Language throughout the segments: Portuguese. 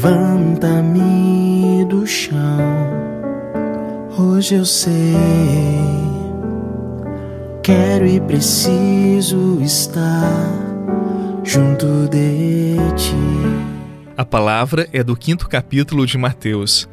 Levanta-me do chão. Hoje eu sei. Quero e preciso estar junto de ti. A palavra é do quinto capítulo de Mateus.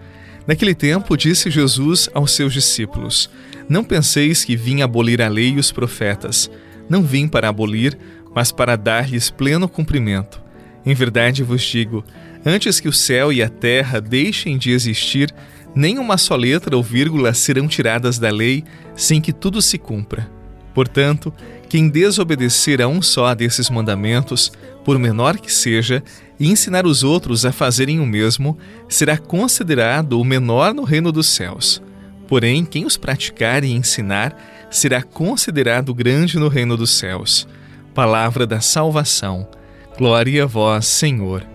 Naquele tempo, disse Jesus aos seus discípulos: Não penseis que vim abolir a lei e os profetas. Não vim para abolir, mas para dar-lhes pleno cumprimento. Em verdade vos digo: antes que o céu e a terra deixem de existir, nem uma só letra ou vírgula serão tiradas da lei sem que tudo se cumpra. Portanto, quem desobedecer a um só desses mandamentos, por menor que seja, e ensinar os outros a fazerem o mesmo, será considerado o menor no reino dos céus. Porém, quem os praticar e ensinar será considerado grande no reino dos céus. Palavra da salvação. Glória a vós, Senhor.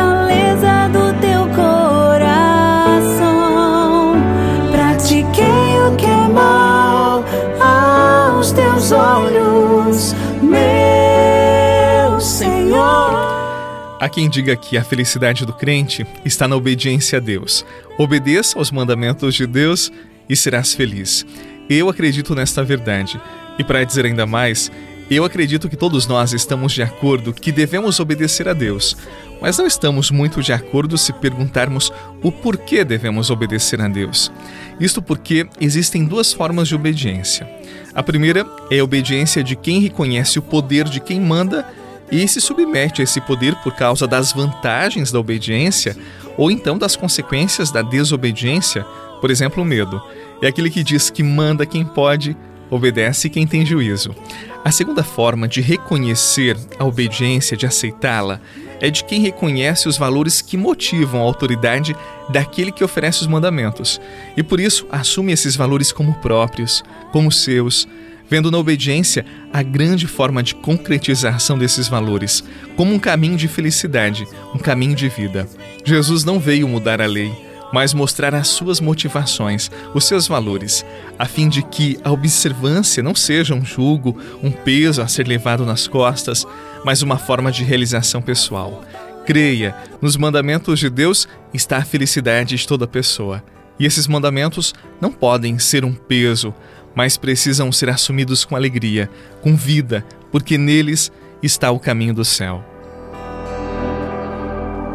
Há quem diga que a felicidade do crente está na obediência a Deus. Obedeça aos mandamentos de Deus e serás feliz. Eu acredito nesta verdade. E para dizer ainda mais, eu acredito que todos nós estamos de acordo que devemos obedecer a Deus, mas não estamos muito de acordo se perguntarmos o porquê devemos obedecer a Deus. Isto porque existem duas formas de obediência. A primeira é a obediência de quem reconhece o poder de quem manda e se submete a esse poder por causa das vantagens da obediência ou então das consequências da desobediência, por exemplo, o medo. É aquele que diz que manda quem pode, obedece quem tem juízo. A segunda forma de reconhecer a obediência, de aceitá-la, é de quem reconhece os valores que motivam a autoridade daquele que oferece os mandamentos e por isso assume esses valores como próprios, como seus vendo na obediência a grande forma de concretização desses valores, como um caminho de felicidade, um caminho de vida. Jesus não veio mudar a lei, mas mostrar as suas motivações, os seus valores, a fim de que a observância não seja um jugo, um peso a ser levado nas costas, mas uma forma de realização pessoal. Creia, nos mandamentos de Deus está a felicidade de toda pessoa. E esses mandamentos não podem ser um peso, mas precisam ser assumidos com alegria, com vida, porque neles está o caminho do céu.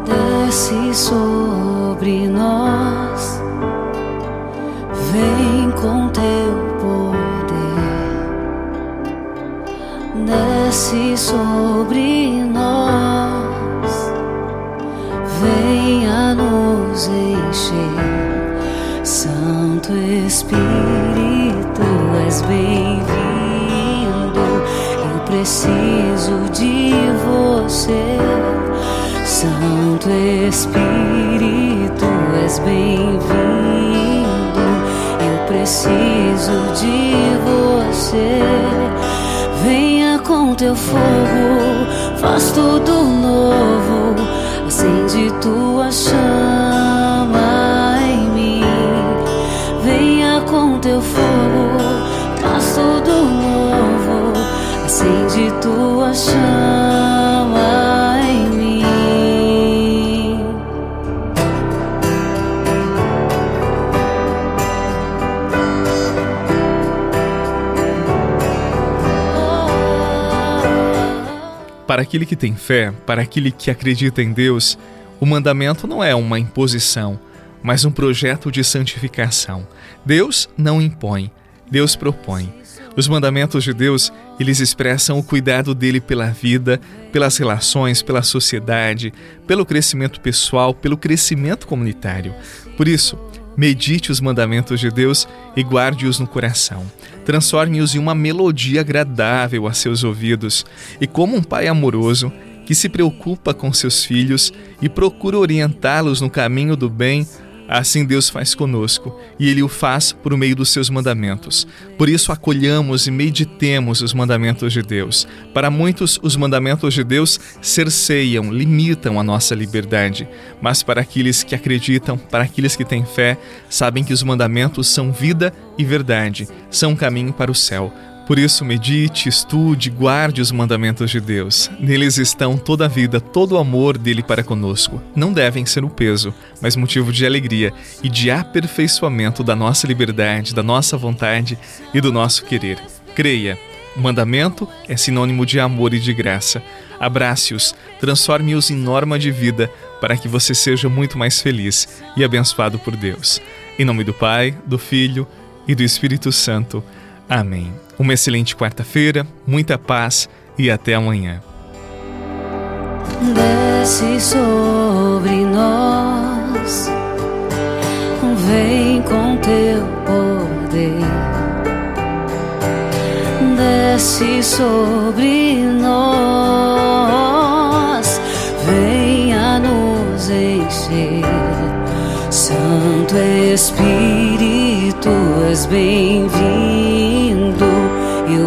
Desce sobre nós, vem com teu poder. Desce sobre nós, Santo Espírito, és bem-vindo. Eu preciso de você. Santo Espírito, és bem-vindo. Eu preciso de você. Venha com teu fogo, faz tudo novo. Acende tua chama Para aquele que tem fé, para aquele que acredita em Deus, o mandamento não é uma imposição mas um projeto de santificação. Deus não impõe, Deus propõe. Os mandamentos de Deus, eles expressam o cuidado dele pela vida, pelas relações, pela sociedade, pelo crescimento pessoal, pelo crescimento comunitário. Por isso, medite os mandamentos de Deus e guarde-os no coração. Transforme-os em uma melodia agradável a seus ouvidos e, como um pai amoroso que se preocupa com seus filhos e procura orientá-los no caminho do bem, Assim Deus faz conosco, e Ele o faz por meio dos seus mandamentos. Por isso, acolhamos e meditemos os mandamentos de Deus. Para muitos, os mandamentos de Deus cerceiam, limitam a nossa liberdade. Mas para aqueles que acreditam, para aqueles que têm fé, sabem que os mandamentos são vida e verdade, são um caminho para o céu. Por isso, medite, estude, guarde os mandamentos de Deus. Neles estão toda a vida, todo o amor dele para conosco. Não devem ser um peso, mas motivo de alegria e de aperfeiçoamento da nossa liberdade, da nossa vontade e do nosso querer. Creia, o mandamento é sinônimo de amor e de graça. Abrace-os, transforme-os em norma de vida para que você seja muito mais feliz e abençoado por Deus. Em nome do Pai, do Filho e do Espírito Santo. Amém. Uma excelente quarta-feira, muita paz e até amanhã. Desce sobre nós, vem com teu poder. Desce sobre nós, venha nos encher. Santo Espírito, és bem-vindo